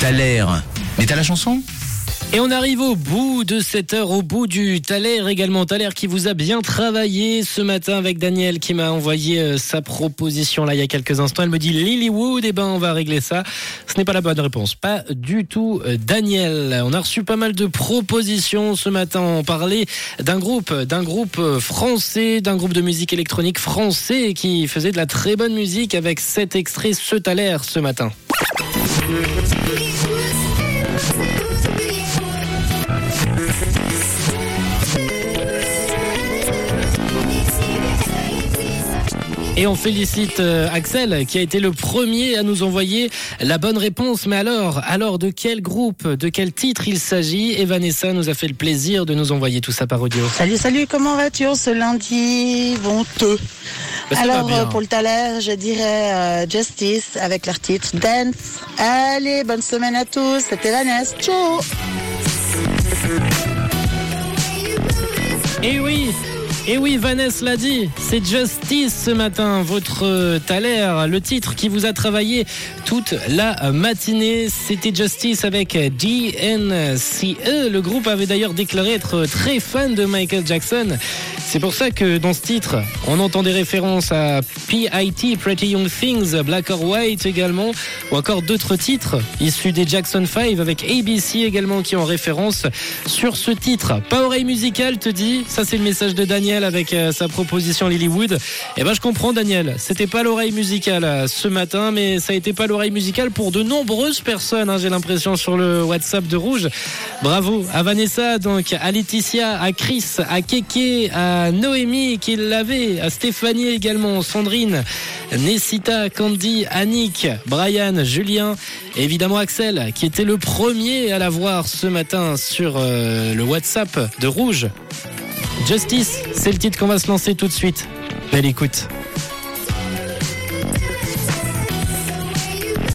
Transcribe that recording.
T'as. Mais t'as la chanson? Et on arrive au bout de cette heure, au bout du Thaler également. Thaler qui vous a bien travaillé ce matin avec Daniel qui m'a envoyé euh, sa proposition là il y a quelques instants. Elle me dit Lilywood, et ben on va régler ça. Ce n'est pas la bonne réponse, pas du tout euh, Daniel. On a reçu pas mal de propositions ce matin. On parlait d'un groupe, d'un groupe euh, français, d'un groupe de musique électronique français qui faisait de la très bonne musique avec cet extrait ce Thaler ce matin. Et on félicite euh, Axel qui a été le premier à nous envoyer la bonne réponse. Mais alors, alors de quel groupe, de quel titre il s'agit? Et Vanessa nous a fait le plaisir de nous envoyer tout ça par audio. Salut, salut, comment vas-tu ce lundi? Honteux Alors, euh, pour le Thaler, je dirais euh, Justice avec leur titre Dance. Allez, bonne semaine à tous, c'était Vanessa. Ciao Et oui et oui, Vanessa l'a dit, c'est Justice ce matin, votre Thaler, le titre qui vous a travaillé toute la matinée. C'était Justice avec DNCE. Le groupe avait d'ailleurs déclaré être très fan de Michael Jackson. C'est pour ça que dans ce titre, on entend des références à PIT, Pretty Young Things, Black or White également, ou encore d'autres titres issus des Jackson 5 avec ABC également qui ont référence sur ce titre. Pas oreille musicale, te dit, ça c'est le message de Daniel avec euh, sa proposition Lilywood. Eh ben je comprends Daniel, c'était pas l'oreille musicale euh, ce matin, mais ça a été pas l'oreille musicale pour de nombreuses personnes, hein, j'ai l'impression sur le WhatsApp de Rouge. Bravo à Vanessa, donc à Laetitia, à Chris, à Keke, à Noémie qui l'avait, à Stéphanie également, Sandrine, Nessita, Candy, Annick, Brian, Julien, et évidemment Axel qui était le premier à la voir ce matin sur euh, le WhatsApp de Rouge. Justice, c'est le titre qu'on va se lancer tout de suite. Belle écoute.